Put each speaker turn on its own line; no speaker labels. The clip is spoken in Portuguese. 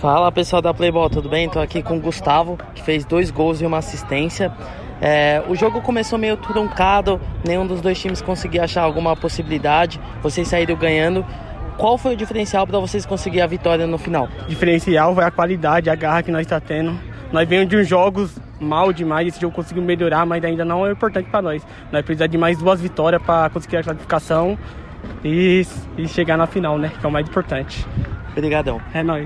Fala pessoal da Playball, tudo bem? Estou aqui com o Gustavo, que fez dois gols e uma assistência. É, o jogo começou meio truncado, nenhum dos dois times conseguia achar alguma possibilidade, vocês saíram ganhando. Qual foi o diferencial para vocês conseguir a vitória no final?
Diferencial foi a qualidade, a garra que nós está tendo. Nós vemos de uns jogos mal demais, esse jogo conseguiu melhorar, mas ainda não é importante para nós. Nós precisamos de mais duas vitórias para conseguir a classificação e, e chegar na final, né? Que é o mais importante.
Obrigadão.
É nóis.